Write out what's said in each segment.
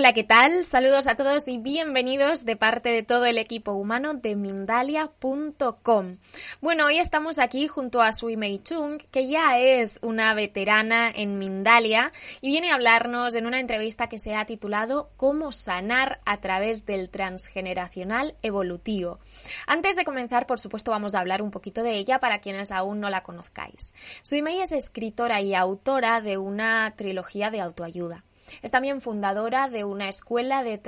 Hola, ¿qué tal? Saludos a todos y bienvenidos de parte de todo el equipo humano de Mindalia.com. Bueno, hoy estamos aquí junto a Sui Mei Chung, que ya es una veterana en Mindalia y viene a hablarnos en una entrevista que se ha titulado Cómo sanar a través del transgeneracional evolutivo. Antes de comenzar, por supuesto, vamos a hablar un poquito de ella para quienes aún no la conozcáis. Sui Mei es escritora y autora de una trilogía de autoayuda. Es también fundadora de una escuela de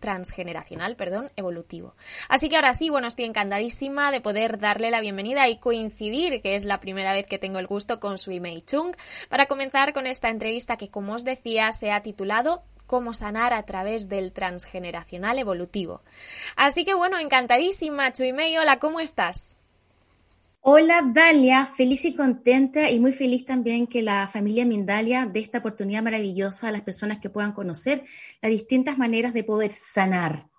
transgeneracional, perdón, evolutivo. Así que ahora sí, bueno, estoy encantadísima de poder darle la bienvenida y coincidir, que es la primera vez que tengo el gusto con Sui Mei Chung, para comenzar con esta entrevista que, como os decía, se ha titulado cómo sanar a través del transgeneracional evolutivo. Así que bueno, encantadísima, Mei, hola, ¿cómo estás? Hola Dalia, feliz y contenta y muy feliz también que la familia Mindalia dé esta oportunidad maravillosa a las personas que puedan conocer las distintas maneras de poder sanar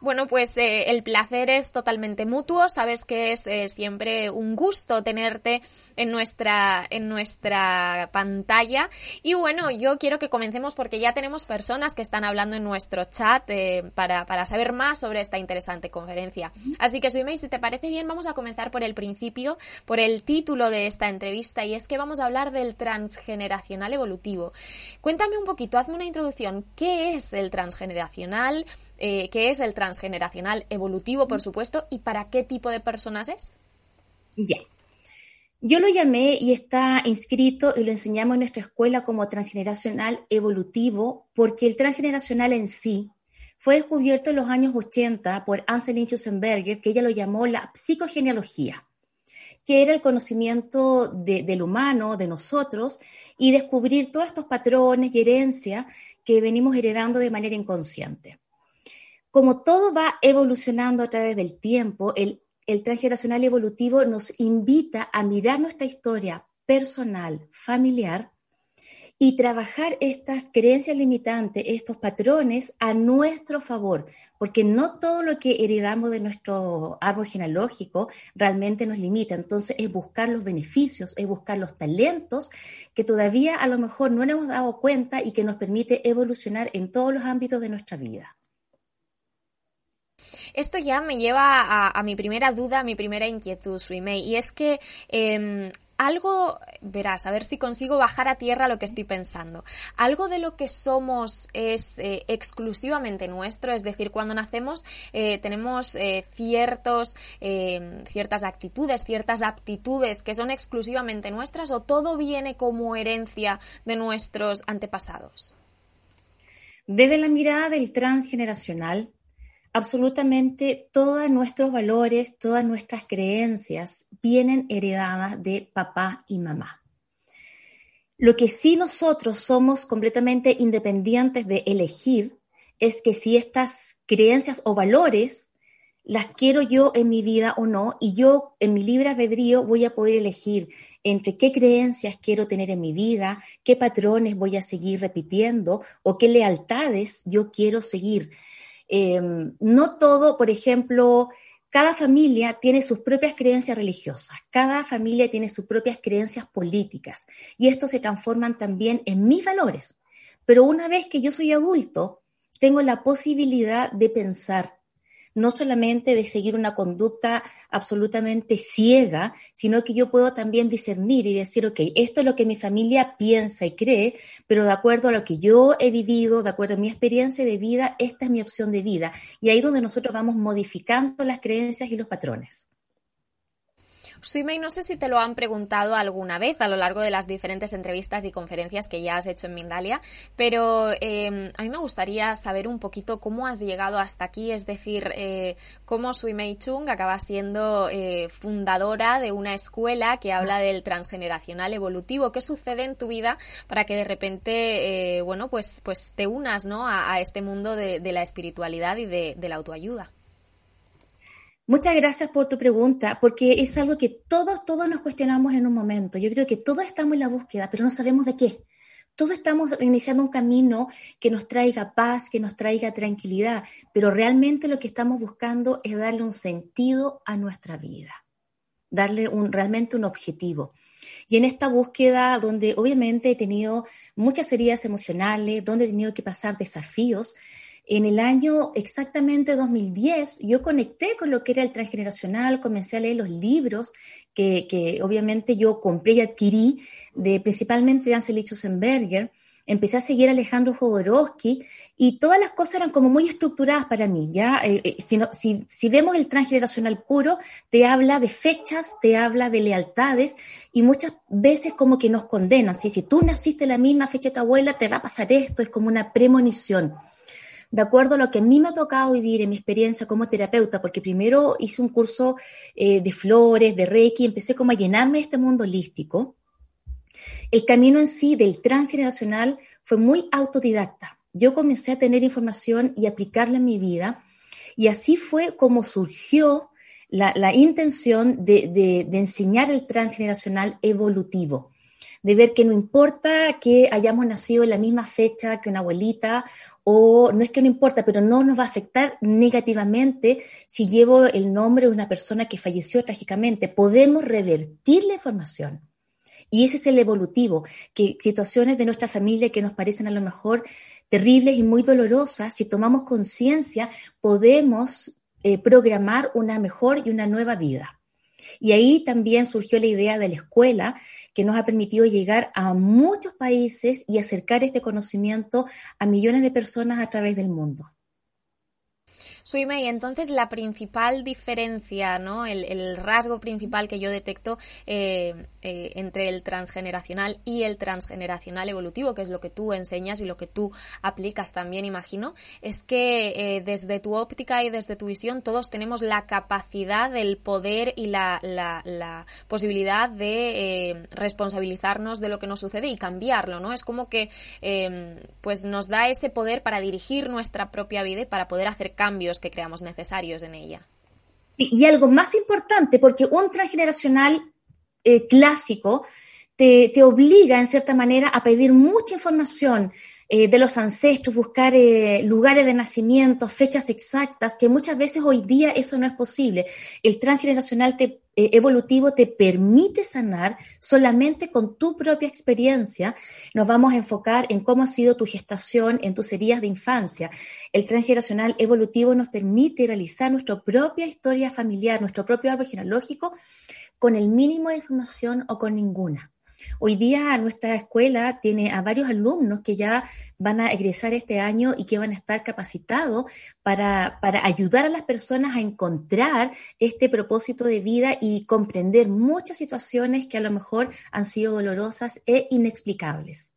bueno, pues eh, el placer es totalmente mutuo. Sabes que es eh, siempre un gusto tenerte en nuestra, en nuestra pantalla. Y bueno, yo quiero que comencemos porque ya tenemos personas que están hablando en nuestro chat eh, para, para, saber más sobre esta interesante conferencia. Así que, Suimei, si te parece bien, vamos a comenzar por el principio, por el título de esta entrevista, y es que vamos a hablar del transgeneracional evolutivo. Cuéntame un poquito, hazme una introducción. ¿Qué es el transgeneracional? Eh, qué es el transgeneracional evolutivo, por supuesto, y para qué tipo de personas es. Ya. Yo lo llamé y está inscrito y lo enseñamos en nuestra escuela como transgeneracional evolutivo porque el transgeneracional en sí fue descubierto en los años 80 por Anselin Schussenberger, que ella lo llamó la psicogenealogía, que era el conocimiento del humano, de nosotros, y descubrir todos estos patrones y herencias que venimos heredando de manera inconsciente como todo va evolucionando a través del tiempo, el, transgeneracional evolutivo nos invita a mirar nuestra historia personal, familiar, y trabajar estas creencias limitantes, estos patrones a nuestro favor, porque no todo lo que heredamos de nuestro árbol genealógico realmente nos limita. Entonces es buscar los beneficios, es buscar los talentos que todavía a lo mejor no nos hemos dado cuenta y que nos permite evolucionar en todos los ámbitos de nuestra vida. Esto ya me lleva a, mi primera duda, a mi primera inquietud, Suimei, y es que em, algo, verás, a ver si consigo bajar a tierra lo que estoy pensando. Algo de lo que somos es eh, exclusivamente nuestro, es decir, cuando nacemos eh, tenemos eh, ciertos, em, ciertas actitudes, ciertas aptitudes que son exclusivamente nuestras o todo viene como herencia de nuestros antepasados. Desde la mirada del transgeneracional, absolutamente todos nuestros valores, todas nuestras creencias vienen heredadas de papá y mamá. Lo que sí nosotros somos completamente independientes de elegir es que si estas creencias o valores las quiero yo en mi vida o no, y yo en mi libre albedrío voy a poder elegir entre qué creencias quiero tener en mi vida, qué patrones voy a seguir repitiendo o qué lealtades yo quiero seguir. Em, no todo, por ejemplo, cada familia tiene sus propias creencias religiosas, cada familia tiene sus propias creencias políticas y estos se transforman también en mis valores. Pero una vez que yo soy adulto, tengo la posibilidad de pensar, no solamente de seguir una conducta absolutamente ciega, sino que yo puedo también discernir y decir, ok, esto es lo que mi familia piensa y cree, pero de acuerdo a lo que yo he vivido, de acuerdo a mi experiencia de vida, esta es mi opción de vida. Y ahí es donde nosotros vamos modificando las creencias y los patrones. Suimei, no sé si te lo han preguntado alguna vez a lo largo de las diferentes entrevistas y conferencias que ya has hecho en Mindalia, pero em, a mí me gustaría saber un poquito cómo has llegado hasta aquí, es decir, eh, cómo Suimei Chung acaba siendo eh, fundadora de una escuela que habla del transgeneracional evolutivo. ¿Qué sucede en tu vida para que de repente, eh, bueno, pues, pues te unas ¿no? a, este mundo de, la espiritualidad y de la autoayuda? Muchas gracias por tu pregunta, porque es algo que todos, todos nos cuestionamos en un momento. Yo creo que todos estamos en la búsqueda, pero no sabemos de qué. Todos estamos iniciando un camino que nos traiga paz, que nos traiga tranquilidad, pero realmente lo que estamos buscando es darle un sentido a nuestra vida, darle un, realmente un objetivo. Y en esta búsqueda, donde obviamente he tenido muchas heridas emocionales, donde he tenido que pasar desafíos, en el año exactamente 2010 yo conecté con lo que era el transgeneracional, comencé a leer los libros que, que obviamente yo compré y adquirí, de, principalmente de Ansel Schussenberger, empecé a seguir a Alejandro Jodorowsky y todas las cosas eran como muy estructuradas para mí, ¿ya? Eh, eh, si, si, si, vemos el transgeneracional puro, te habla de fechas, te habla de lealtades y muchas veces como que nos condenan, ¿sí? Si tú naciste la misma fecha de tu abuela, te va a pasar esto, es como una premonición. De acuerdo a lo que a mí me ha tocado vivir en mi experiencia como terapeuta, porque primero hice un curso eh, de flores, de Reiki, empecé como a llenarme de este mundo holístico, el camino en sí del transgeneracional fue muy autodidacta. Yo comencé a tener información y aplicarla en mi vida y así fue como surgió la, intención de, enseñar el transgeneracional evolutivo, de ver que no importa que hayamos nacido en la misma fecha que una abuelita, o no es que no importa, pero no nos va a afectar negativamente si llevo el nombre de una persona que falleció trágicamente. Podemos revertir la información. Y ese es el evolutivo, que situaciones de nuestra familia que nos parecen a lo mejor terribles y muy dolorosas, si tomamos conciencia, podemos eh, programar una mejor y una nueva vida. Y ahí también surgió la idea de la escuela, que nos ha permitido llegar a muchos países y acercar este conocimiento a millones de personas a través del mundo. Suime, y entonces la principal diferencia, ¿no? El, rasgo principal que yo detecto eh, eh, entre el transgeneracional y el transgeneracional evolutivo, que es lo que tú enseñas y lo que tú aplicas también, imagino, es que eh, desde tu óptica y desde tu visión todos tenemos la capacidad, del poder y la, la, posibilidad de responsabilizarnos de lo que nos sucede y cambiarlo, ¿no? Es como que pues nos da ese poder para dirigir nuestra propia vida y para poder hacer cambios que creamos necesarios en ella. Y, algo más importante, porque un transgeneracional eh, clásico te, te, obliga, en cierta manera, a pedir mucha información eh, de los ancestros, buscar eh, lugares de nacimiento, fechas exactas, que muchas veces hoy día eso no es posible. El transgeneracional te, eh, evolutivo te permite sanar solamente con tu propia experiencia. Nos vamos a enfocar en cómo ha sido tu gestación, en tus heridas de infancia. El transgeneracional evolutivo nos permite realizar nuestra propia historia familiar, nuestro propio árbol genealógico, con el mínimo de información o con ninguna. Hoy día nuestra escuela tiene a varios alumnos que ya van a egresar este año y que van a estar capacitados para, para ayudar a las personas a encontrar este propósito de vida y comprender muchas situaciones que a lo mejor han sido dolorosas e inexplicables.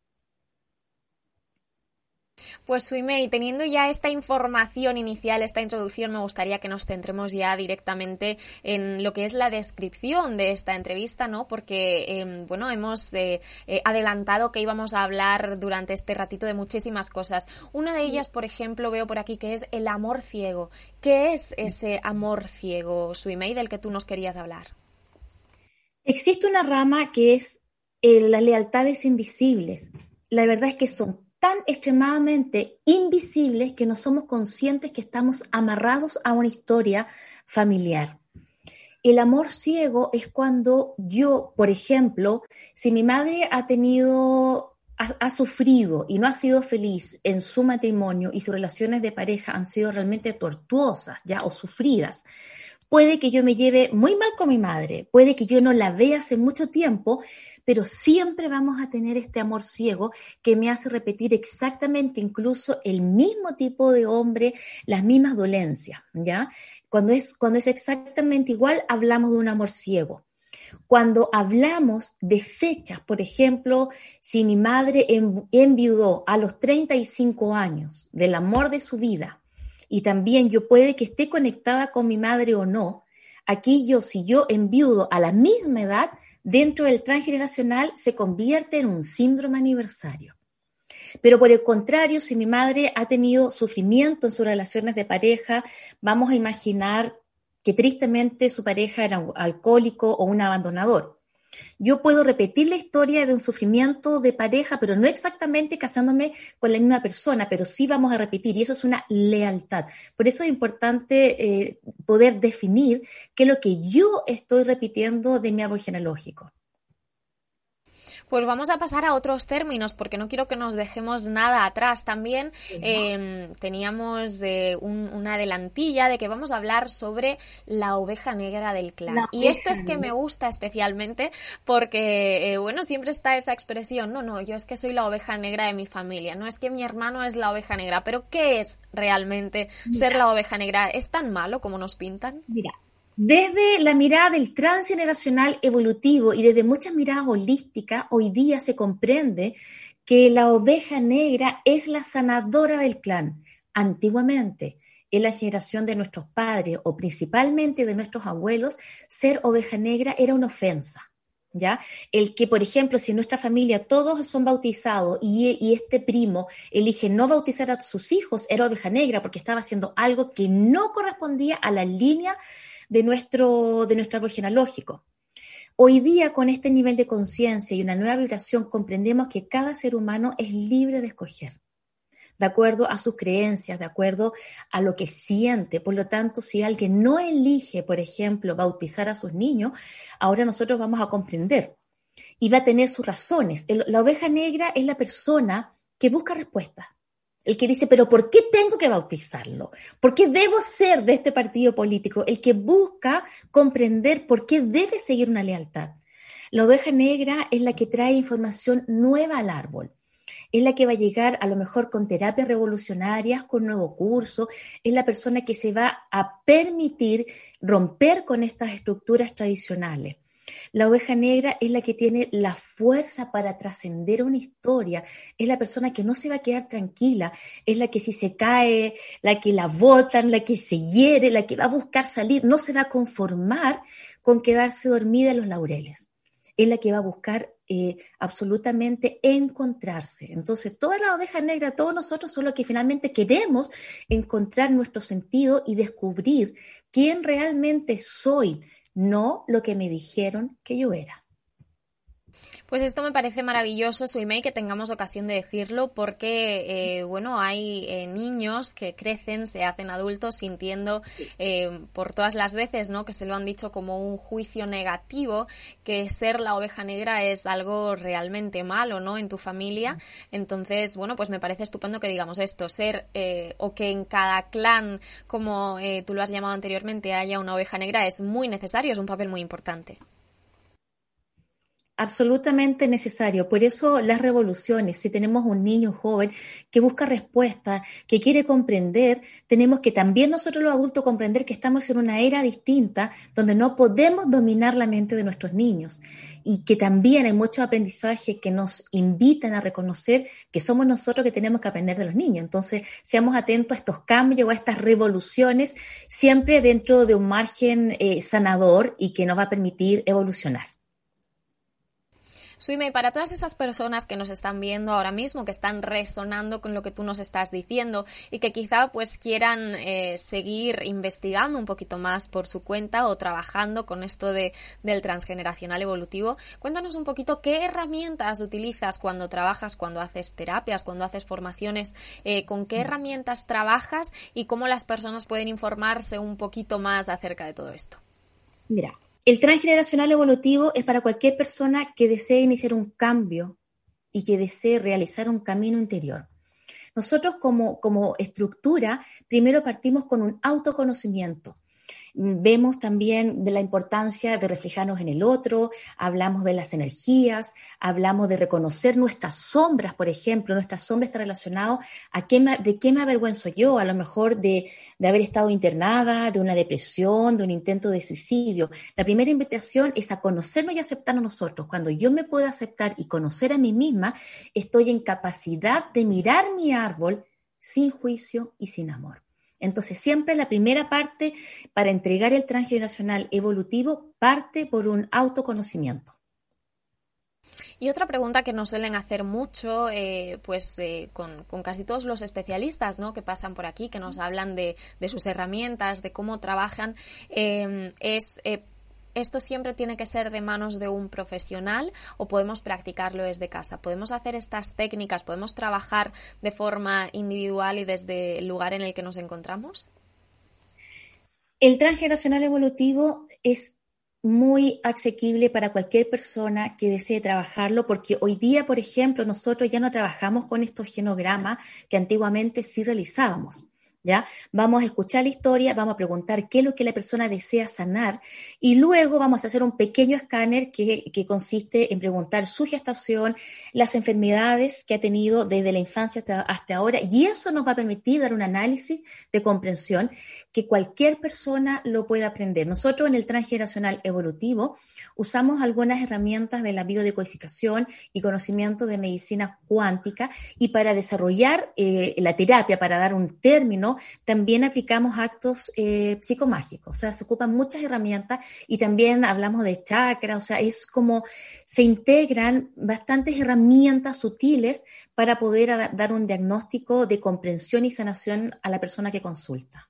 Pues Suimei, teniendo ya esta información inicial, esta introducción, me gustaría que nos centremos ya directamente en lo que es la descripción de esta entrevista, ¿no? Porque, em, bueno, hemos eh, eh, adelantado que íbamos a hablar durante este ratito de muchísimas cosas. Una de ellas, por ejemplo, veo por aquí que es el amor ciego. ¿Qué es ese amor ciego, Suimei, del que tú nos querías hablar? Existe una rama que es eh, las lealtades invisibles. La verdad es que son tan extremadamente invisibles que no somos conscientes que estamos amarrados a una historia familiar. El amor ciego es cuando yo, por ejemplo, si mi madre ha tenido, ha, sufrido y no ha sido feliz en su matrimonio y sus relaciones de pareja han sido realmente tortuosas, ya, o sufridas, puede que yo me lleve muy mal con mi madre, puede que yo no la vea hace mucho tiempo, pero siempre vamos a tener este amor ciego que me hace repetir exactamente incluso el mismo tipo de hombre, las mismas dolencias, ¿ya? Cuando es, cuando es exactamente igual, hablamos de un amor ciego. Cuando hablamos de fechas, por ejemplo, si mi madre enviudó a los 35 años del amor de su vida, y también yo puede que esté conectada con mi madre o no, aquí yo, si yo enviudo a la misma edad, dentro del transgeneracional se convierte en un síndrome aniversario. Pero por el contrario, si mi madre ha tenido sufrimiento en sus relaciones de pareja, vamos a imaginar que tristemente su pareja era un alcohólico o un abandonador. Yo puedo repetir la historia de un sufrimiento de pareja, pero no exactamente casándome con la misma persona, pero sí vamos a repetir, y eso es una lealtad. Por eso es importante eh, poder definir qué es lo que yo estoy repitiendo de mi árbol genealógico. Pues vamos a pasar a otros términos porque no quiero que nos dejemos nada atrás. También em, teníamos una adelantilla de que vamos a hablar sobre la oveja negra del clan. y esto es que me gusta especialmente porque, eh, bueno, siempre está esa expresión, no, no, yo es que soy la oveja negra de mi familia, no es que mi hermano es la oveja negra, pero ¿qué es realmente ser la oveja negra? ¿Es tan malo como nos pintan? Mira, desde la mirada del transgeneracional evolutivo y desde muchas miradas holísticas, hoy día se comprende que la oveja negra es la sanadora del clan. Antiguamente, en la generación de nuestros padres o principalmente de nuestros abuelos, ser oveja negra era una ofensa. ¿Ya? El que, por ejemplo, si en nuestra familia todos son bautizados y, este primo elige no bautizar a sus hijos, era oveja negra porque estaba haciendo algo que no correspondía a la línea de nuestro, de nuestro árbol genealógico. Hoy día, con este nivel de conciencia y una nueva vibración, comprendemos que cada ser humano es libre de escoger, de acuerdo a sus creencias, de acuerdo a lo que siente. Por lo tanto, si alguien no elige, por ejemplo, bautizar a sus niños, ahora nosotros vamos a comprender y va a tener sus razones. la oveja negra es la persona que busca respuestas el que dice, pero ¿por qué tengo que bautizarlo? ¿Por qué debo ser de este partido político? El que busca comprender por qué debe seguir una lealtad. La oveja negra es la que trae información nueva al árbol. Es la que va a llegar a lo mejor con terapias revolucionarias, con nuevo curso. Es la persona que se va a permitir romper con estas estructuras tradicionales. La oveja negra es la que tiene la fuerza para trascender una historia, es la persona que no se va a quedar tranquila, es la que si se cae, la que la botan, la que se hiere, la que va a buscar salir, no se va a conformar con quedarse dormida en los laureles. Es la que va a buscar eh, absolutamente encontrarse. Entonces, toda la oveja negra, todos nosotros son los que finalmente queremos encontrar nuestro sentido y descubrir quién realmente soy, no lo que me dijeron que yo era. Pues esto me parece maravilloso, email que tengamos ocasión de decirlo, porque, eh, bueno, hay eh, niños que crecen, se hacen adultos sintiendo eh, por todas las veces, ¿no? Que se lo han dicho como un juicio negativo, que ser la oveja negra es algo realmente malo, ¿no? En tu familia. Entonces, bueno, pues me parece estupendo que digamos esto, ser o que en cada clan, como tú lo has llamado anteriormente, haya una oveja negra es muy necesario, es un papel muy importante absolutamente necesario. Por eso las revoluciones, si tenemos un niño joven que busca respuesta, que quiere comprender, tenemos que también nosotros los adultos comprender que estamos en una era distinta donde no podemos dominar la mente de nuestros niños y que también hay muchos aprendizajes que nos invitan a reconocer que somos nosotros que tenemos que aprender de los niños. Entonces, seamos atentos a estos cambios, a estas revoluciones, siempre dentro de un margen eh, sanador y que nos va a permitir evolucionar. Suime, para todas esas personas que nos están viendo ahora mismo, que están resonando con lo que tú nos estás diciendo y que quizá pues quieran eh, seguir investigando un poquito más por su cuenta o trabajando con esto de, del transgeneracional evolutivo, cuéntanos un poquito qué herramientas utilizas cuando trabajas, cuando haces terapias, cuando haces formaciones, eh, con qué herramientas trabajas y cómo las personas pueden informarse un poquito más acerca de todo esto. Mira, el transgeneracional evolutivo es para cualquier persona que desee iniciar un cambio y que desee realizar un camino interior. Nosotros como, como estructura, primero partimos con un autoconocimiento Vemos también de la importancia de reflejarnos en el otro, hablamos de las energías, hablamos de reconocer nuestras sombras, por ejemplo, nuestras sombras están relacionadas a qué de qué me avergüenzo yo, a lo mejor de, de haber estado internada, de una depresión, de un intento de suicidio. La primera invitación es a conocernos y aceptarnos nosotros. Cuando yo me puedo aceptar y conocer a mí misma, estoy en capacidad de mirar mi árbol sin juicio y sin amor. Entonces, siempre la primera parte para entregar el transgeneracional evolutivo parte por un autoconocimiento. Y otra pregunta que nos suelen hacer mucho, eh, pues eh, con, casi todos los especialistas ¿no? que pasan por aquí, que nos hablan de, sus herramientas, de cómo trabajan, eh, es ¿Esto siempre tiene que ser de manos de un profesional o podemos practicarlo desde casa? ¿Podemos hacer estas técnicas? ¿Podemos trabajar de forma individual y desde el lugar en el que nos encontramos? El transgeneracional evolutivo es muy asequible para cualquier persona que desee trabajarlo, porque hoy día, por ejemplo, nosotros ya no trabajamos con estos genogramas que antiguamente sí realizábamos. ¿Ya? Vamos a escuchar la historia, vamos a preguntar qué es lo que la persona desea sanar y luego vamos a hacer un pequeño escáner que, consiste en preguntar su gestación, las enfermedades que ha tenido desde la infancia hasta, ahora y eso nos va a permitir dar un análisis de comprensión que cualquier persona lo puede aprender. Nosotros en el transgeneracional evolutivo usamos algunas herramientas de la biodecodificación y conocimiento de medicina cuántica y para desarrollar eh, la terapia, para dar un término, también aplicamos actos eh, psicomágicos, o sea, se ocupan muchas herramientas y también hablamos de chakras, o sea, es como se integran bastantes herramientas sutiles para poder dar un diagnóstico de comprensión y sanación a la persona que consulta.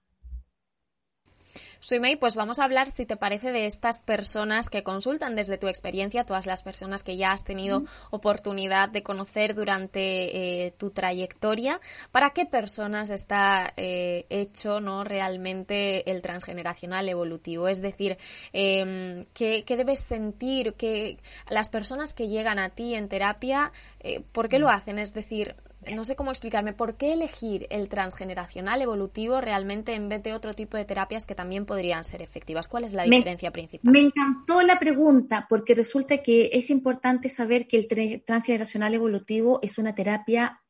Suimei, pues vamos a hablar, si te parece, de estas personas que consultan desde tu experiencia, todas las personas que ya has tenido oportunidad de conocer durante eh, tu trayectoria. ¿Para qué personas está eh, hecho no realmente el transgeneracional evolutivo? Es decir, em, ¿qué, debes sentir? que las personas que llegan a ti en terapia, eh, ¿por qué lo hacen? Es decir, no sé cómo explicarme, ¿por qué elegir el transgeneracional evolutivo realmente en vez de otro tipo de terapias que también podrían ser efectivas? ¿Cuál es la diferencia principal? Me encantó la pregunta porque resulta que es importante saber que el transgeneracional evolutivo es una terapia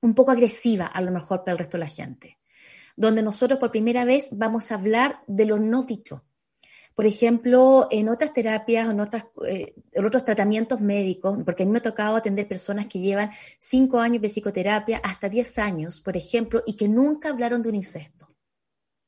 un poco agresiva a lo mejor para el resto de la gente, donde nosotros por primera vez vamos a hablar de lo no dicho por ejemplo, en otras terapias, otras, eh, en otros tratamientos médicos, porque a mí me ha tocado atender personas que llevan cinco años de psicoterapia, hasta diez años, por ejemplo, y que nunca hablaron de un incesto.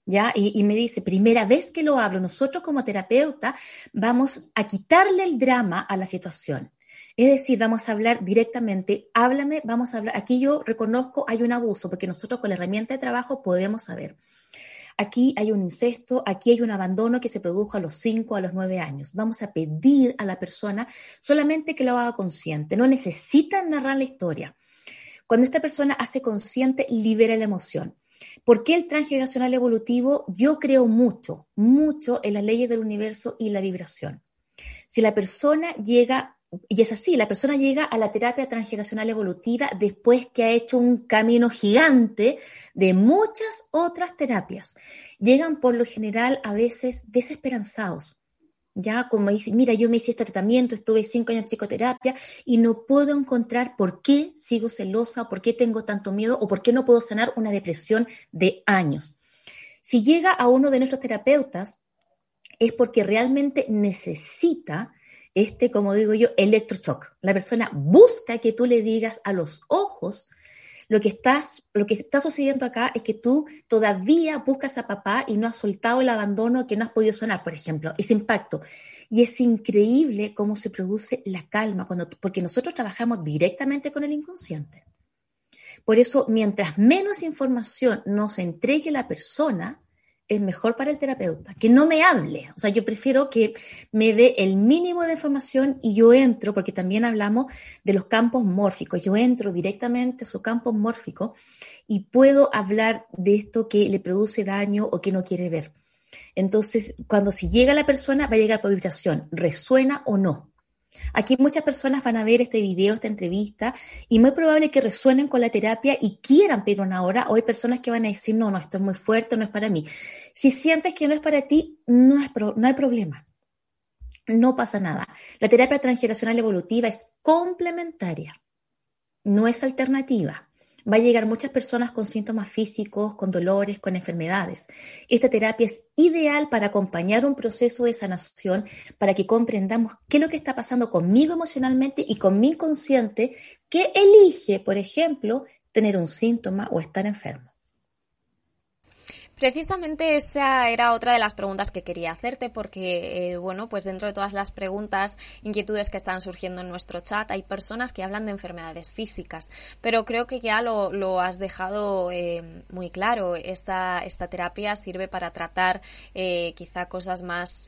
¿Ya? Y, y, me dice, primera vez que lo hablo, nosotros como terapeuta vamos a quitarle el drama a la situación. Es decir, vamos a hablar directamente, háblame, vamos a hablar, aquí yo reconozco hay un abuso, porque nosotros con la herramienta de trabajo podemos saber. Aquí hay un incesto, aquí hay un abandono que se produjo a los 5, a los 9 años. Vamos a pedir a la persona solamente que lo haga consciente. No necesita narrar la historia. Cuando esta persona hace consciente, libera la emoción. ¿Por qué el transgeneracional evolutivo? Yo creo mucho, mucho en las leyes del universo y la vibración. Si la persona llega y es así, la persona llega a la terapia transgeneracional evolutiva después que ha hecho un camino gigante de muchas otras terapias. Llegan por lo general a veces desesperanzados. Ya como dicen, mira, yo me hice este tratamiento, estuve cinco años en psicoterapia y no puedo encontrar por qué sigo celosa, por qué tengo tanto miedo o por qué no puedo sanar una depresión de años. Si llega a uno de nuestros terapeutas, es porque realmente necesita este, como digo yo, electroshock. La persona busca que tú le digas a los ojos lo que, estás, lo que está sucediendo acá es que tú todavía buscas a papá y no has soltado el abandono que no has podido sonar, por ejemplo, ese impacto. Y es increíble cómo se produce la calma, cuando, porque nosotros trabajamos directamente con el inconsciente. Por eso, mientras menos información nos entregue la persona, es mejor para el terapeuta, que no me hable. O sea, yo prefiero que me dé el mínimo de información y yo entro, porque también hablamos de los campos mórficos, yo entro directamente a su campo mórfico y puedo hablar de esto que le produce daño o que no quiere ver. Entonces, cuando si llega la persona, va a llegar por vibración, resuena o no. Aquí muchas personas van a ver este video, esta entrevista, y muy probable que resuenen con la terapia y quieran pedir una hora, o hay personas que van a decir, no, no, esto es muy fuerte, no es para mí. Si sientes que no es para ti, no, es no hay problema. No pasa nada. La terapia transgeneracional evolutiva es complementaria, no es alternativa va a llegar muchas personas con síntomas físicos, con dolores, con enfermedades. Esta terapia es ideal para acompañar un proceso de sanación, para que comprendamos qué es lo que está pasando conmigo emocionalmente y con mi inconsciente que elige, por ejemplo, tener un síntoma o estar enfermo. Precisamente esa era otra de las preguntas que quería hacerte porque, eh, bueno, pues dentro de todas las preguntas, inquietudes que están surgiendo en nuestro chat, hay personas que hablan de enfermedades físicas, pero creo que ya lo, has dejado eh, muy claro. Esta, esta terapia sirve para tratar eh, quizá cosas más,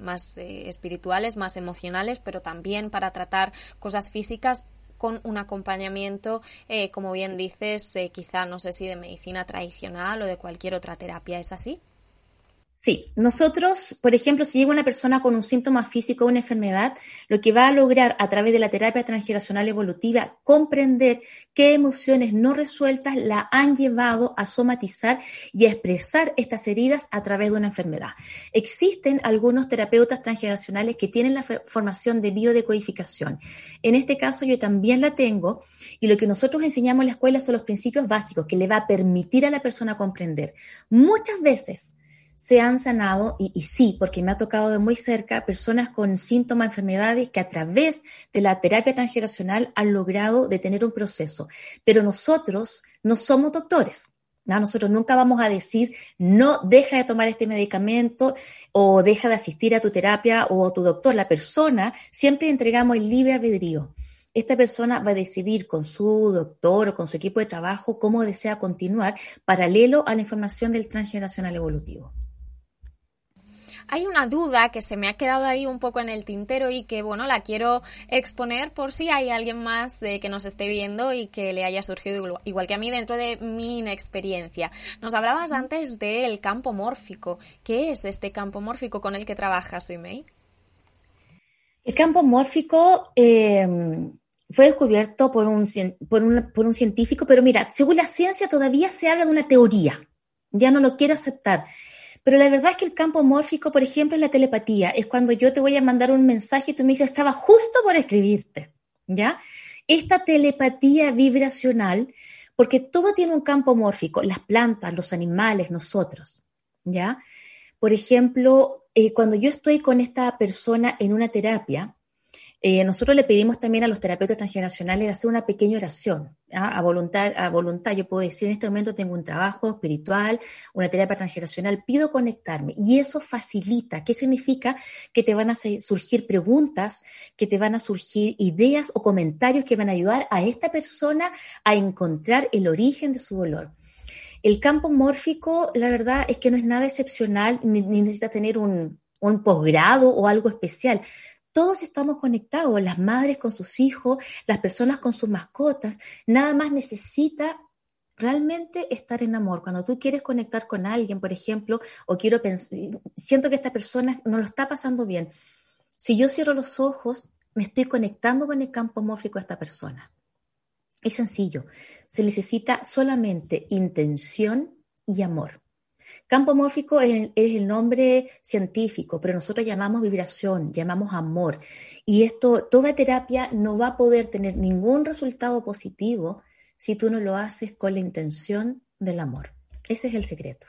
más espirituales, más emocionales, pero también para tratar cosas físicas con un acompañamiento, eh, como bien dices, eh, quizá no sé si de medicina tradicional o de cualquier otra terapia. ¿Es así? Sí, nosotros, por ejemplo, si llega una persona con un síntoma físico o una enfermedad, lo que va a lograr a través de la terapia transgeneracional evolutiva, comprender qué emociones no resueltas la han llevado a somatizar y a expresar estas heridas a través de una enfermedad. Existen algunos terapeutas transgeneracionales que tienen la formación de biodecodificación. En este caso yo también la tengo y lo que nosotros enseñamos en la escuela son los principios básicos que le va a permitir a la persona comprender. Muchas veces, se han sanado, y, sí, porque me ha tocado de muy cerca personas con síntomas, enfermedades que a través de la terapia transgeneracional han logrado detener un proceso. Pero nosotros no somos doctores. Nosotros nunca vamos a decir, no deja de tomar este medicamento o deja de asistir a tu terapia o a tu doctor. La persona siempre entregamos el libre albedrío. Esta persona va a decidir con su doctor o con su equipo de trabajo cómo desea continuar paralelo a la información del transgeneracional evolutivo. Hay una duda que se me ha quedado ahí un poco en el tintero y que, bueno, la quiero exponer por si hay alguien más eh, que nos esté viendo y que le haya surgido igual, que a mí dentro de mi inexperiencia. Nos hablabas antes del campo mórfico. ¿Qué es este campo mórfico con el que trabajas, Suimei? El campo mórfico eh, fue descubierto por un, por, por un científico, pero mira, según la ciencia todavía se habla de una teoría. Ya no lo quiere aceptar. Pero la verdad es que el campo mórfico, por ejemplo, es la telepatía. Es cuando yo te voy a mandar un mensaje y tú me dices, estaba justo por escribirte. ¿Ya? Esta telepatía vibracional, porque todo tiene un campo mórfico, las plantas, los animales, nosotros. ¿Ya? Por ejemplo, eh, cuando yo estoy con esta persona en una terapia, eh, nosotros le pedimos también a los terapeutas transgeneracionales hacer una pequeña oración, a, voluntad, a voluntad. Yo puedo decir, en este momento tengo un trabajo espiritual, una terapia transgeneracional, pido conectarme. Y eso facilita. ¿Qué significa? Que te van a surgir preguntas, que te van a surgir ideas o comentarios que van a ayudar a esta persona a encontrar el origen de su dolor. El campo mórfico, la verdad es que no es nada excepcional, ni, necesita tener un, un posgrado o algo especial todos estamos conectados, las madres con sus hijos, las personas con sus mascotas. Nada más necesita realmente estar en amor. Cuando tú quieres conectar con alguien, por ejemplo, o quiero siento que esta persona no lo está pasando bien. Si yo cierro los ojos, me estoy conectando con el campo mórfico de esta persona. Es sencillo. Se necesita solamente intención y amor. Campo mórfico es, el nombre científico, pero nosotros llamamos vibración, llamamos amor. Y esto, toda terapia no va a poder tener ningún resultado positivo si tú no lo haces con la intención del amor. Ese es el secreto.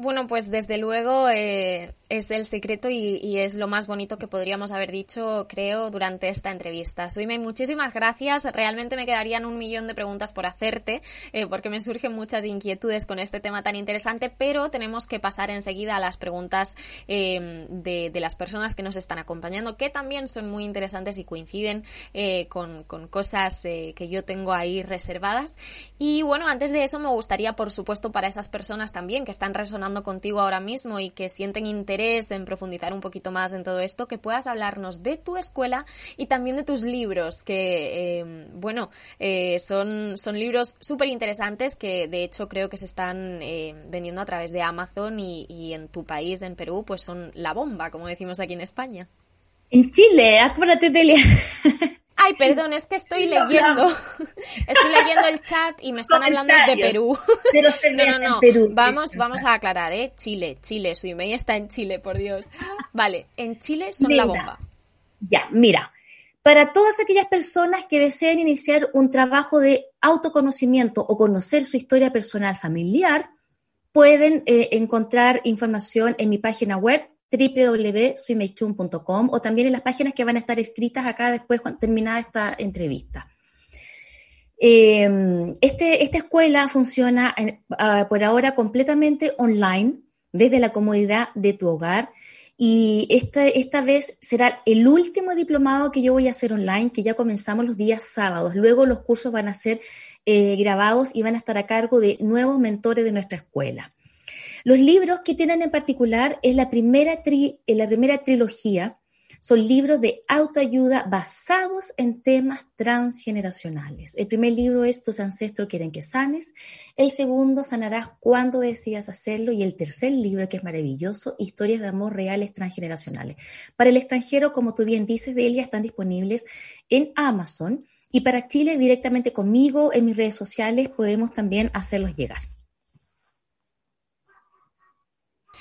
Bueno, pues desde luego eh, es el secreto y, es lo más bonito que podríamos haber dicho, creo, durante esta entrevista. Suime, muchísimas gracias. Realmente me quedarían un millón de preguntas por hacerte, eh, porque me surgen muchas inquietudes con este tema tan interesante, pero tenemos que pasar enseguida a las preguntas em, de, las personas que nos están acompañando, que también son muy interesantes y coinciden eh, con, cosas que yo tengo ahí reservadas. Y bueno, antes de eso me gustaría, por supuesto, para esas personas también que están resonando contigo ahora mismo y que sienten interés en profundizar un poquito más en todo esto, que puedas hablarnos de tu escuela y también de tus libros, que, eh, bueno, eh, son, son libros súper interesantes que de hecho creo que se están eh, vendiendo a través de Amazon y, en tu país, en Perú, pues son la bomba, como decimos aquí en España. En Chile, acuérdate, Telia. Ay, perdón, es que estoy leyendo. Estoy leyendo el chat y me están hablando de Perú. Pero no, no, no. Vamos, vamos a aclarar, ¿eh? Chile, Chile. Su email está en Chile, por Dios. Vale, en Chile son la bomba. Ya, mira. Para todas aquellas personas que deseen iniciar un trabajo de autoconocimiento o conocer su historia personal familiar, pueden eh, encontrar información en mi página web www.suimeichun.com o también en las páginas que van a estar escritas acá después cuando terminada esta entrevista. Em, este, esta escuela funciona ah, por ahora completamente online desde la comodidad de tu hogar y esta, esta vez será el último diplomado que yo voy a hacer online, que ya comenzamos los días sábados. Luego los cursos van a ser eh, grabados y van a estar a cargo de nuevos mentores de nuestra escuela. Los libros que tienen en particular es la primera, tri, la primera trilogía son libros de autoayuda basados en temas transgeneracionales. El primer libro es Tus ancestros quieren que sanes. El segundo, Sanarás cuando decidas hacerlo. Y el tercer libro, que es maravilloso, Historias de amor reales transgeneracionales. Para el extranjero, como tú bien dices, Delia, están disponibles en Amazon. Y para Chile, directamente conmigo en mis redes sociales, podemos también hacerlos llegar.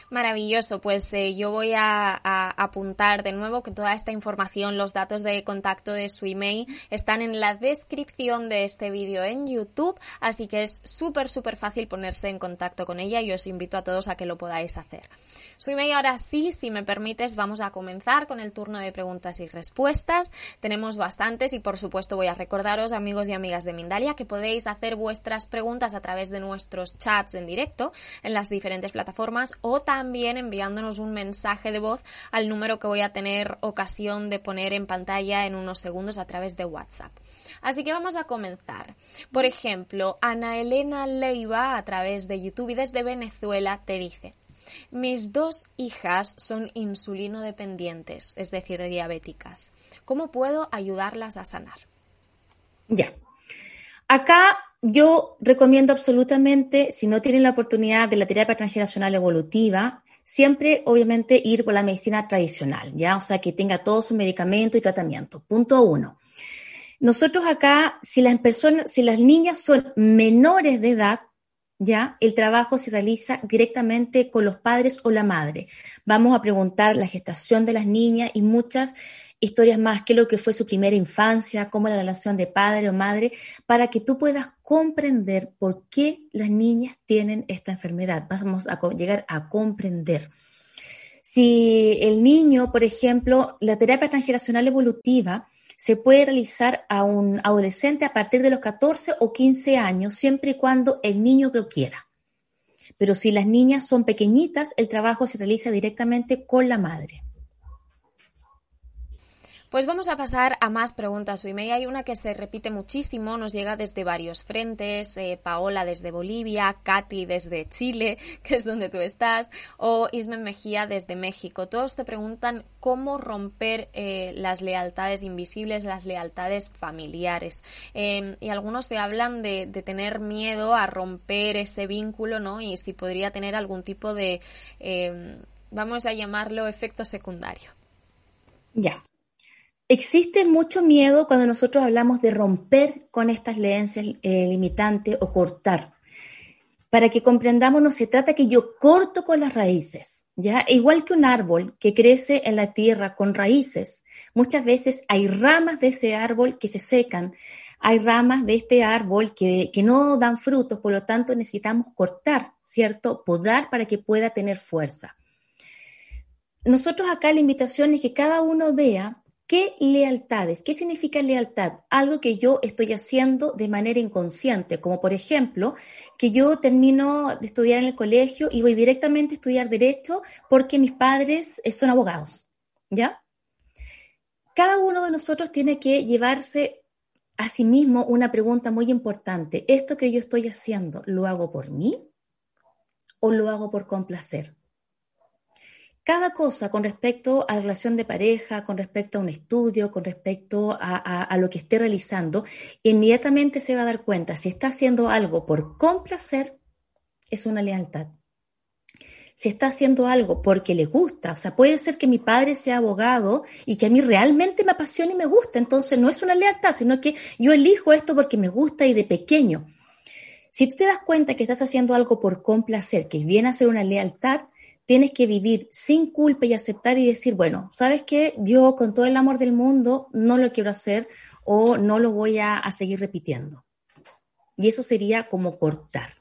Maravilloso, pues eh, yo voy a, apuntar de nuevo que toda esta información, los datos de contacto de su email están en la descripción de este vídeo en YouTube, así que es súper, súper fácil ponerse en contacto con ella y os invito a todos a que lo podáis hacer. Su email ahora sí, si me permites, vamos a comenzar con el turno de preguntas y respuestas. Tenemos bastantes y por supuesto voy a recordaros, amigos y amigas de Mindalia, que podéis hacer vuestras preguntas a través de nuestros chats en directo en las diferentes plataformas o también enviándonos un mensaje de voz al número que voy a tener ocasión de poner en pantalla en unos segundos a través de WhatsApp. Así que vamos a comenzar. Por ejemplo, Ana Elena Leiva a través de YouTube y desde Venezuela te dice, mis dos hijas son insulino dependientes, es decir, diabéticas. ¿Cómo puedo ayudarlas a sanar? Ya. Acá yo recomiendo absolutamente, si no tienen la oportunidad de la terapia transgeneracional evolutiva, siempre obviamente ir por la medicina tradicional, ¿ya? O sea, que tenga todo su medicamento y tratamiento. Punto uno. Nosotros acá, si las personas, si las niñas son menores de edad, ya el trabajo se realiza directamente con los padres o la madre. Vamos a preguntar la gestación de las niñas y muchas historias más, qué es lo que fue su primera infancia, cómo la relación de padre o madre, para que tú puedas comprender por qué las niñas tienen esta enfermedad. Vamos a llegar a comprender. Si el niño, por ejemplo, la terapia transgeneracional evolutiva, se puede realizar a un adolescente a partir de los 14 o 15 años, siempre y cuando el niño lo quiera. Pero si las niñas son pequeñitas, el trabajo se realiza directamente con la madre. Pues vamos a pasar a más preguntas. Hoy me hay una que se repite muchísimo, nos llega desde varios frentes, eh, Paola desde Bolivia, Katy desde Chile, que es donde tú estás, o Ismen Mejía desde México. Todos te preguntan cómo romper eh, las lealtades invisibles, las lealtades familiares. Em, y algunos te hablan de, de, tener miedo a romper ese vínculo, ¿no? Y si podría tener algún tipo de, em, vamos a llamarlo, efecto secundario. Ya. Existe mucho miedo cuando nosotros hablamos de romper con estas creencias eh, limitantes o cortar. Para que comprendamos, no se trata que yo corto con las raíces, ¿ya? Igual que un árbol que crece en la tierra con raíces, muchas veces hay ramas de ese árbol que se secan, hay ramas de este árbol que, que no dan frutos, por lo tanto necesitamos cortar, ¿cierto? Podar para que pueda tener fuerza. Nosotros acá la invitación es que cada uno vea ¿Qué lealtades? ¿Qué significa lealtad? Algo que yo estoy haciendo de manera inconsciente, como por ejemplo, que yo termino de estudiar en el colegio y voy directamente a estudiar derecho porque mis padres eh, son abogados, ¿ya? Cada uno de nosotros tiene que llevarse a sí mismo una pregunta muy importante. ¿Esto que yo estoy haciendo, lo hago por mí o lo hago por complacer? Cada cosa con respecto a la relación de pareja, con respecto a un estudio, con respecto a, lo que esté realizando, inmediatamente se va a dar cuenta si está haciendo algo por complacer, es una lealtad. Si está haciendo algo porque le gusta, o sea, puede ser que mi padre sea abogado y que a mí realmente me apasiona y me gusta, entonces no es una lealtad, sino que yo elijo esto porque me gusta y de pequeño. Si tú te das cuenta que estás haciendo algo por complacer, que viene a ser una lealtad, tienes que vivir sin culpa y aceptar y decir, bueno, ¿sabes qué? Yo con todo el amor del mundo no lo quiero hacer o no lo voy a, seguir repitiendo. Y eso sería como cortar.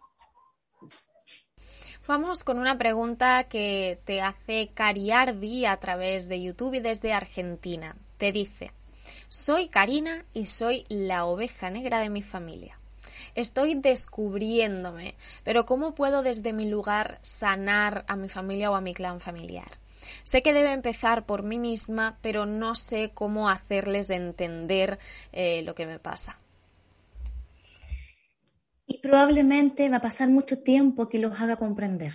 Vamos con una pregunta que te hace Cariardi a través de YouTube y desde Argentina. Te dice, soy Karina y soy la oveja negra de mi familia. Estoy descubriéndome, pero ¿cómo puedo desde mi lugar sanar a mi familia o a mi clan familiar? Sé que debe empezar por mí misma, pero no sé cómo hacerles entender eh, lo que me pasa. Y probablemente va a pasar mucho tiempo que los haga comprender.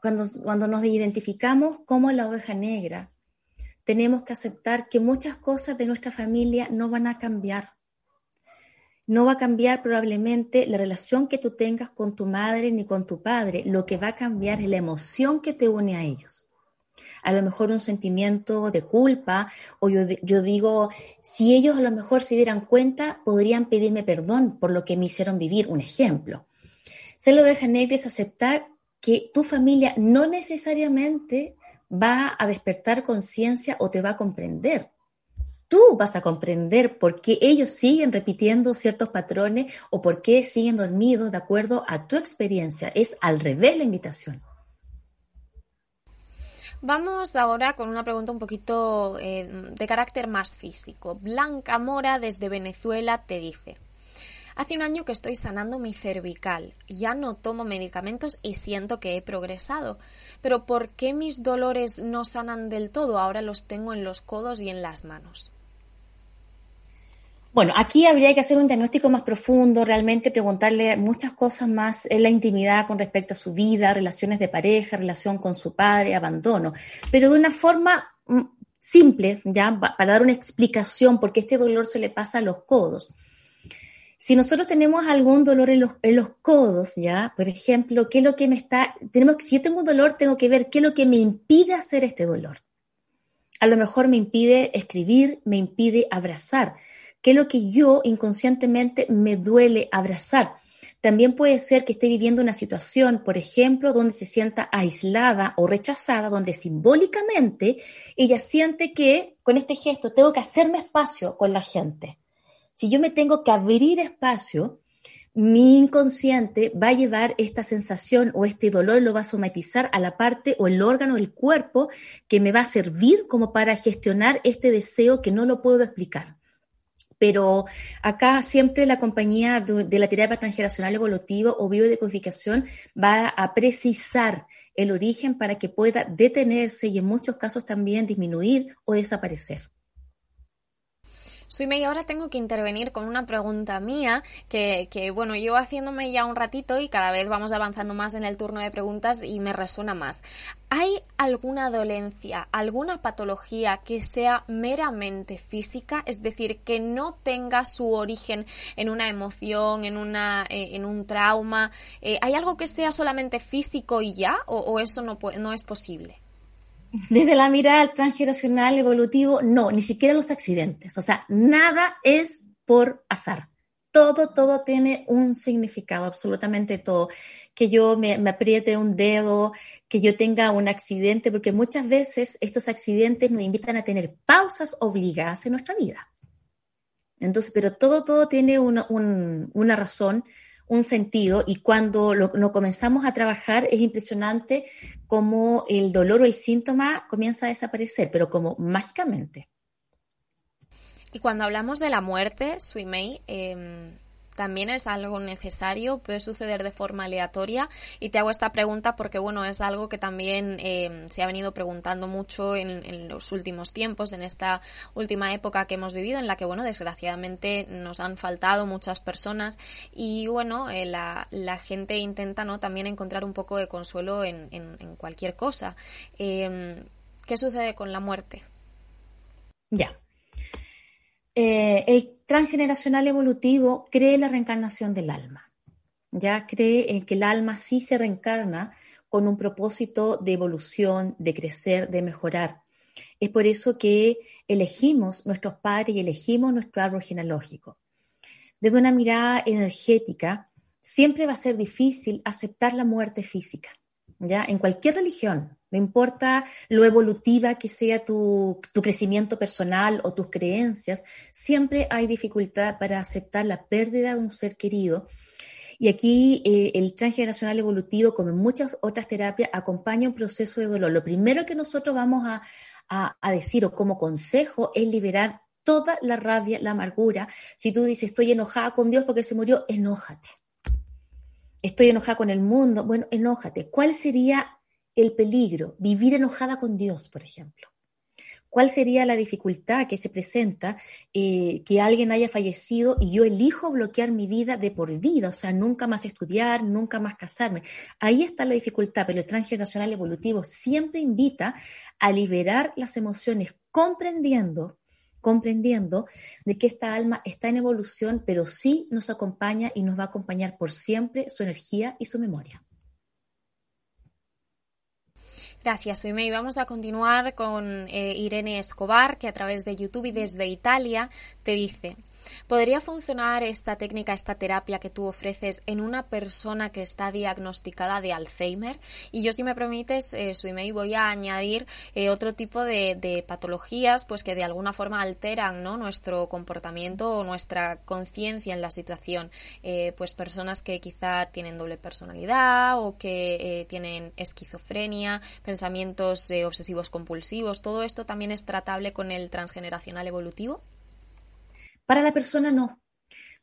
Cuando, cuando nos identificamos como la oveja negra, tenemos que aceptar que muchas cosas de nuestra familia no van a cambiar. No va a cambiar probablemente la relación que tú tengas con tu madre ni con tu padre. Lo que va a cambiar es la emoción que te une a ellos. A lo mejor un sentimiento de culpa, o yo, digo, si ellos a lo mejor se dieran cuenta, podrían pedirme perdón por lo que me hicieron vivir. Un ejemplo. Se lo deja negro es aceptar que tu familia no necesariamente va a despertar conciencia o te va a comprender. Tú vas a comprender por qué ellos siguen repitiendo ciertos patrones o por qué siguen dormidos de acuerdo a tu experiencia. Es al revés la invitación. Vamos ahora con una pregunta un poquito eh, de carácter más físico. Blanca Mora desde Venezuela te dice, Hace un año que estoy sanando mi cervical. Ya no tomo medicamentos y siento que he progresado. Pero ¿por qué mis dolores no sanan del todo? Ahora los tengo en los codos y en las manos. Bueno, aquí habría que hacer un diagnóstico más profundo, realmente preguntarle muchas cosas más en la intimidad con respecto a su vida, relaciones de pareja, relación con su padre, abandono, pero de una forma mm, simple, ya, para dar una explicación por qué este dolor se le pasa a los codos. Si nosotros tenemos algún dolor en los, en los codos, ya, por ejemplo, ¿qué es lo que me está, tenemos, si yo tengo un dolor, tengo que ver qué es lo que me impide hacer este dolor. A lo mejor me impide escribir, me impide abrazar. ¿Qué es lo que yo inconscientemente me duele abrazar? También puede ser que esté viviendo una situación, por ejemplo, donde se sienta aislada o rechazada, donde simbólicamente ella siente que con este gesto tengo que hacerme espacio con la gente. Si yo me tengo que abrir espacio, mi inconsciente va a llevar esta sensación o este dolor, lo va a somatizar a la parte o el órgano del cuerpo que me va a servir como para gestionar este deseo que no lo puedo explicar. Pero acá siempre la compañía de, la terapia transgeneracional evolutiva o biodecodificación va a precisar el origen para que pueda detenerse y en muchos casos también disminuir o desaparecer. Soy y ahora tengo que intervenir con una pregunta mía que, que, bueno, llevo haciéndome ya un ratito y cada vez vamos avanzando más en el turno de preguntas y me resuena más. ¿Hay alguna dolencia, alguna patología que sea meramente física? Es decir, que no tenga su origen en una emoción, en, una, eh, en un trauma. Eh, ¿Hay algo que sea solamente físico y ya? ¿O, o eso no, no es posible? Desde la mirada transgeneracional evolutivo, no, ni siquiera los accidentes. O sea, nada es por azar. Todo, todo tiene un significado, absolutamente todo. Que yo me, apriete un dedo, que yo tenga un accidente, porque muchas veces estos accidentes nos invitan a tener pausas obligadas en nuestra vida. Entonces, pero todo, todo tiene una razón un sentido y cuando lo, comenzamos a trabajar es impresionante cómo el dolor o el síntoma comienza a desaparecer, pero como mágicamente. Y cuando hablamos de la muerte, Suimei, también es algo necesario, puede suceder de forma aleatoria. Y te hago esta pregunta porque, bueno, es algo que también eh, se ha venido preguntando mucho en, los últimos tiempos, en esta última época que hemos vivido, en la que, bueno, desgraciadamente nos han faltado muchas personas. Y, bueno, eh, la, gente intenta, ¿no?, también encontrar un poco de consuelo en, cualquier cosa. Em, ¿Qué sucede con la muerte? Ya. Eh, el transgeneracional evolutivo cree la reencarnación del alma. Ya cree en que el alma sí se reencarna con un propósito de evolución, de crecer, de mejorar. Es por eso que elegimos nuestros padres y elegimos nuestro árbol genealógico. Desde una mirada energética, siempre va a ser difícil aceptar la muerte física. ¿ya? En cualquier religión, no importa lo evolutiva que sea tu, crecimiento personal o tus creencias, siempre hay dificultad para aceptar la pérdida de un ser querido. Y aquí eh, el transgeneracional evolutivo, como en muchas otras terapias, acompaña un proceso de dolor. Lo primero que nosotros vamos a, a decir o como consejo es liberar toda la rabia, la amargura. Si tú dices, estoy enojada con Dios porque se murió, enójate. Estoy enojada con el mundo, bueno, enójate. ¿Cuál sería el peligro, vivir enojada con Dios, por ejemplo. ¿Cuál sería la dificultad que se presenta eh, que alguien haya fallecido y yo elijo bloquear mi vida de por vida? O sea, nunca más estudiar, nunca más casarme. Ahí está la dificultad, pero el transgeneracional evolutivo siempre invita a liberar las emociones comprendiendo comprendiendo de que esta alma está en evolución, pero sí nos acompaña y nos va a acompañar por siempre su energía y su memoria. Gracias, Y Vamos a continuar con eh, Irene Escobar, que a través de YouTube y desde Italia te dice, ¿Podría funcionar esta técnica, esta terapia que tú ofreces en una persona que está diagnosticada de Alzheimer? Y yo, si me permites, eh, su email, voy a añadir eh, otro tipo de, patologías pues que de alguna forma alteran ¿no? nuestro comportamiento o nuestra conciencia en la situación. Eh, pues personas que quizá tienen doble personalidad o que tienen esquizofrenia, pensamientos obsesivos compulsivos, todo esto también es tratable con el transgeneracional evolutivo. Para la persona no,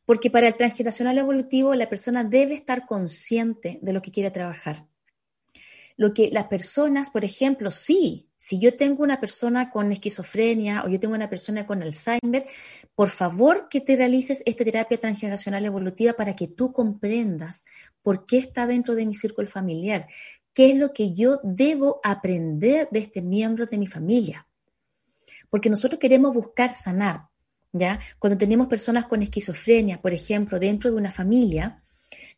porque para el transgeneracional evolutivo la persona debe estar consciente de lo que quiere trabajar. Lo que las personas, por ejemplo, sí, si yo tengo una persona con esquizofrenia o yo tengo una persona con Alzheimer, por favor que te realices esta terapia transgeneracional evolutiva para que tú comprendas por qué está dentro de mi círculo familiar, qué es lo que yo debo aprender de este miembro de mi familia. Porque nosotros queremos buscar sanar, ¿ya? Cuando tenemos personas con esquizofrenia, por ejemplo, dentro de una familia,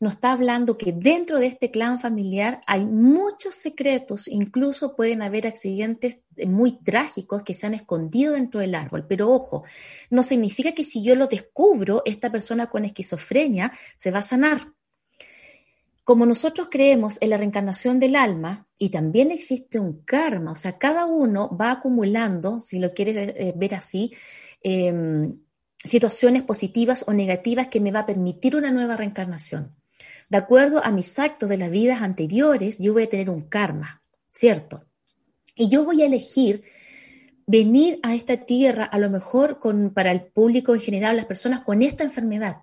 nos está hablando que dentro de este clan familiar hay muchos secretos, incluso pueden haber accidentes muy trágicos que se han escondido dentro del árbol. Pero ojo, no significa que si yo lo descubro, esta persona con esquizofrenia se va a sanar. Como nosotros creemos en la reencarnación del alma y también existe un karma, o sea, cada uno va acumulando, si lo quieres eh, ver así, Em, situaciones positivas o negativas que me va a permitir una nueva reencarnación. De acuerdo a mis actos de las vidas anteriores, yo voy a tener un karma, ¿cierto? Y yo voy a elegir venir a esta tierra, a lo mejor para el público en general, las personas con esta enfermedad.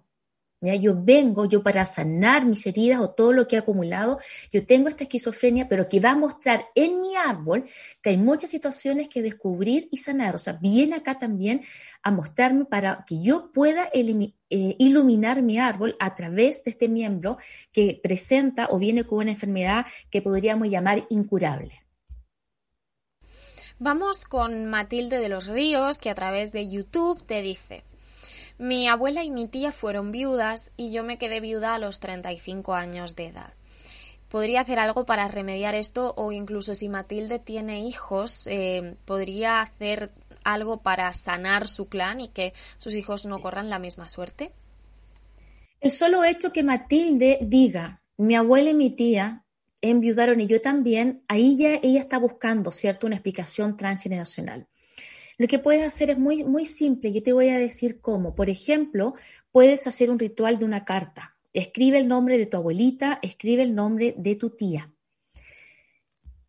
¿Ya? Yo vengo, yo para sanar mis heridas o todo lo que he acumulado, yo tengo esta esquizofrenia, pero que va a mostrar en mi árbol que hay muchas situaciones que descubrir y sanar. O sea, viene acá también a mostrarme para que yo pueda eh, iluminar mi árbol a través de este miembro que presenta o viene con una enfermedad que podríamos llamar incurable. Vamos con Matilde de los Ríos, que a través de YouTube te dice, mi abuela y mi tía fueron viudas y yo me quedé viuda a los 35 años de edad. ¿Podría hacer algo para remediar esto o incluso si Matilde tiene hijos, eh, podría hacer algo para sanar su clan y que sus hijos no corran la misma suerte? El solo hecho que Matilde diga, mi abuela y mi tía enviudaron y yo también, ahí ya ella está buscando, ¿cierto?, una explicación transgeneracional. Lo que puedes hacer es muy, muy simple. Yo te voy a decir cómo. Por ejemplo, puedes hacer un ritual de una carta. Escribe el nombre de tu abuelita, escribe el nombre de tu tía.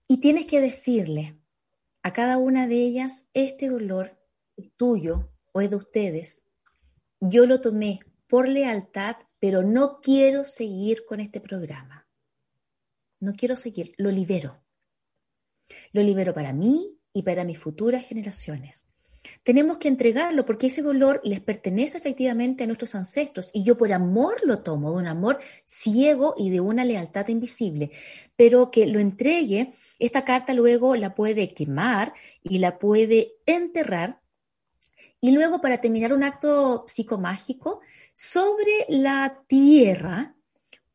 Y tienes que decirle a cada una de ellas, este dolor es tuyo o es de ustedes. Yo lo tomé por lealtad, pero no quiero seguir con este programa. No quiero seguir, lo libero. Lo libero para mí, y para mis futuras generaciones. Tenemos que entregarlo porque ese dolor les pertenece efectivamente a nuestros ancestros y yo por amor lo tomo, de un amor ciego y de una lealtad invisible, pero que lo entregue, esta carta luego la puede quemar y la puede enterrar y luego para terminar un acto psicomágico sobre la tierra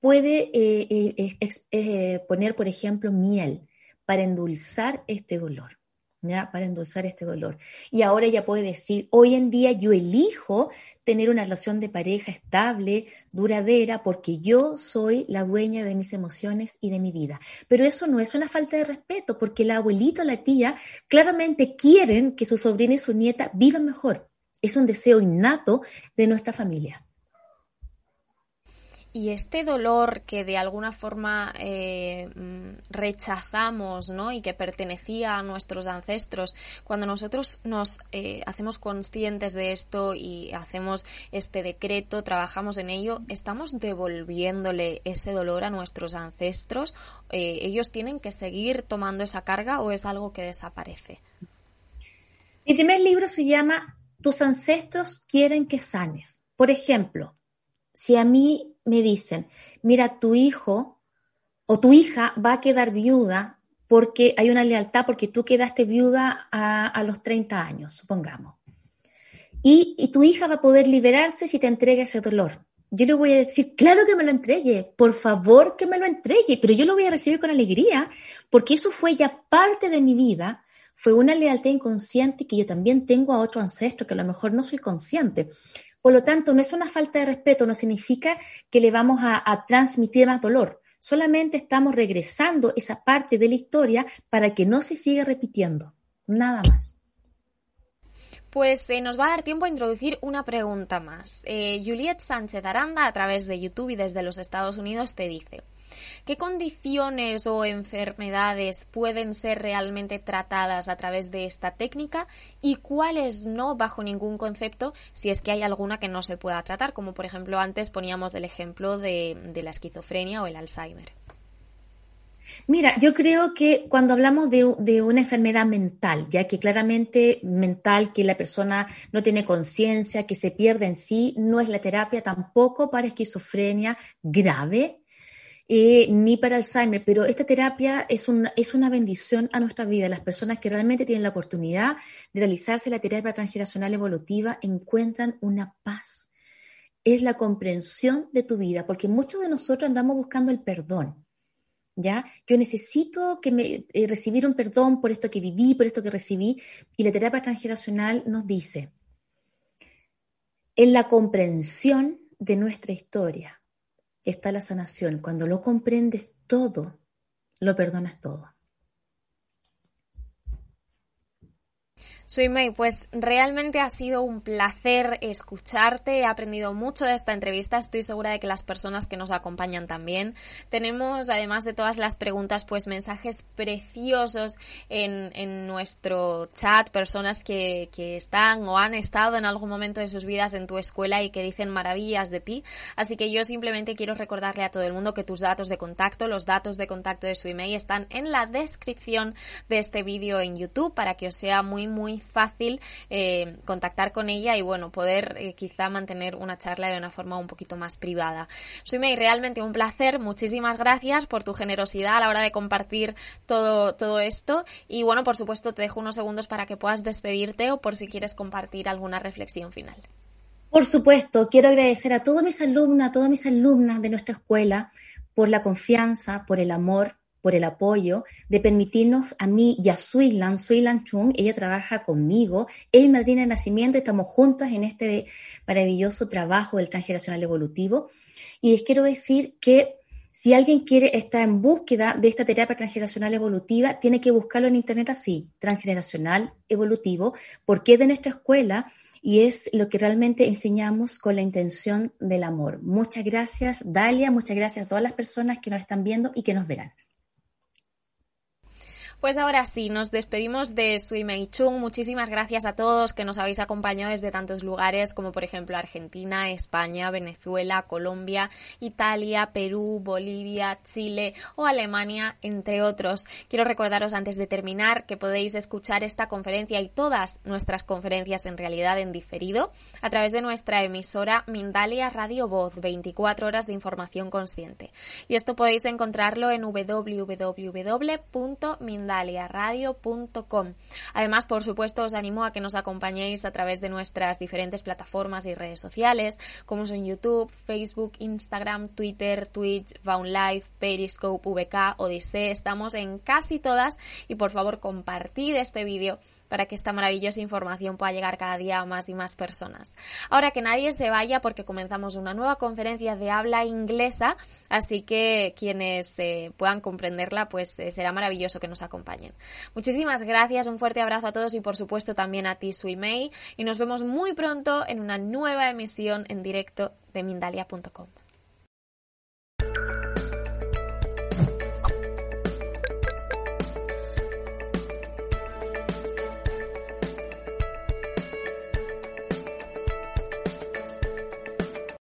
puede eh, eh, eh, poner, por ejemplo, miel para endulzar este dolor. Para endulzar este dolor. Y ahora ella puede decir, hoy en día yo elijo tener una relación de pareja estable, duradera, porque yo soy la dueña de mis emociones y de mi vida. Pero eso no es una falta de respeto, porque el abuelito, la tía, claramente quieren que su sobrina y su nieta vivan mejor. Es un deseo innato de nuestra familia. Y este dolor que de alguna forma eh, mm, rechazamos ¿no? y que pertenecía a nuestros ancestros, cuando nosotros nos eh, hacemos conscientes de esto y hacemos este decreto, trabajamos en ello, ¿estamos devolviéndole ese dolor a nuestros ancestros? Eh, ¿Ellos tienen que seguir tomando esa carga o es algo que desaparece? Mi primer libro se llama Tus ancestros quieren que sanes. Por ejemplo, si a mí me dicen, mira, tu hijo o tu hija va a quedar viuda porque hay una lealtad, porque tú quedaste viuda a, los 30 años, supongamos. Y, y, tu hija va a poder liberarse si te entrega ese dolor. Yo le voy a decir, claro que me lo entregue, por favor que me lo entregue, pero yo lo voy a recibir con alegría, porque eso fue ya parte de mi vida, fue una lealtad inconsciente que yo también tengo a otro ancestro que a lo mejor no soy consciente. Por lo tanto, no es una falta de respeto, no significa que le vamos a, transmitir más dolor. Solamente estamos regresando esa parte de la historia para que no se siga repitiendo. Nada más. Pues eh, nos va a dar tiempo a introducir una pregunta más. Eh, Juliet Sánchez Aranda, a través de YouTube y desde los Estados Unidos, te dice. ¿Qué condiciones o enfermedades pueden ser realmente tratadas a través de esta técnica y cuáles no bajo ningún concepto si es que hay alguna que no se pueda tratar? Como por ejemplo antes poníamos el ejemplo de, la esquizofrenia o el Alzheimer. Mira, yo creo que cuando hablamos de, de, una enfermedad mental, ya que claramente mental, que la persona no tiene conciencia, que se pierde en sí, no es la terapia tampoco para esquizofrenia grave, eh, ni para Alzheimer, pero esta terapia es, es una bendición a nuestra vida. Las personas que realmente tienen la oportunidad de realizarse la terapia transgeneracional evolutiva encuentran una paz. Es la comprensión de tu vida, porque muchos de nosotros andamos buscando el perdón. ¿Ya? Yo necesito que me, eh, recibir un perdón por esto que viví, por esto que recibí, y la terapia transgeneracional nos dice, en la comprensión de nuestra historia, está la sanación. Cuando lo comprendes todo, lo perdonas todo. May, pues realmente ha sido un placer escucharte. He aprendido mucho de esta entrevista. Estoy segura de que las personas que nos acompañan también. Tenemos, además de todas las preguntas, pues mensajes preciosos en, en nuestro chat. Personas que, que están o han estado en algún momento de sus vidas en tu escuela y que dicen maravillas de ti. Así que yo simplemente quiero recordarle a todo el mundo que tus datos de contacto, los datos de contacto de su email están en la descripción de este vídeo en YouTube para que os sea muy, muy fácil eh, contactar con ella y bueno, poder eh, quizá mantener una charla de una forma un poquito más privada. May, realmente un placer, muchísimas gracias por tu generosidad a la hora de compartir todo, todo esto y bueno, por supuesto te dejo unos segundos para que puedas despedirte o por si quieres compartir alguna reflexión final. Por supuesto, quiero agradecer a todos mis alumnos, a todas mis alumnas de nuestra escuela por la confianza, por el amor, por el apoyo, de permitirnos a mí y a Suilan, Suilan Chung, ella trabaja conmigo, es mi madrina de nacimiento, estamos juntas en este maravilloso trabajo del transgeneracional evolutivo. Y les quiero decir que si alguien quiere estar en búsqueda de esta terapia transgeneracional evolutiva, tiene que buscarlo en internet así, transgeneracional evolutivo, porque es de nuestra escuela y es lo que realmente enseñamos con la intención del amor. Muchas gracias, Dalia, muchas gracias a todas las personas que nos están viendo y que nos verán. Pues ahora sí, nos despedimos de Sui Mei Chung. Muchísimas gracias a todos que nos habéis acompañado desde tantos lugares como por ejemplo Argentina, España, Venezuela, Colombia, Italia, Perú, Bolivia, Chile o Alemania, entre otros. Quiero recordaros antes de terminar que podéis escuchar esta conferencia y todas nuestras conferencias en realidad en diferido a través de nuestra emisora Mindalia Radio Voz, 24 horas de información consciente. Y esto podéis encontrarlo en www.mindalia daliaradio.com. Además, por supuesto, os animo a que nos acompañéis a través de nuestras diferentes plataformas y redes sociales, como son YouTube, Facebook, Instagram, Twitter, Twitch, Live, Periscope, VK, Odyssey. Estamos en casi todas y por favor compartid este vídeo para que esta maravillosa información pueda llegar cada día a más y más personas. Ahora que nadie se vaya porque comenzamos una nueva conferencia de habla inglesa, así que quienes eh, puedan comprenderla, pues eh, será maravilloso que nos acompañen. Muchísimas gracias, un fuerte abrazo a todos y por supuesto también a ti, Sui Mei, y nos vemos muy pronto en una nueva emisión en directo de Mindalia.com.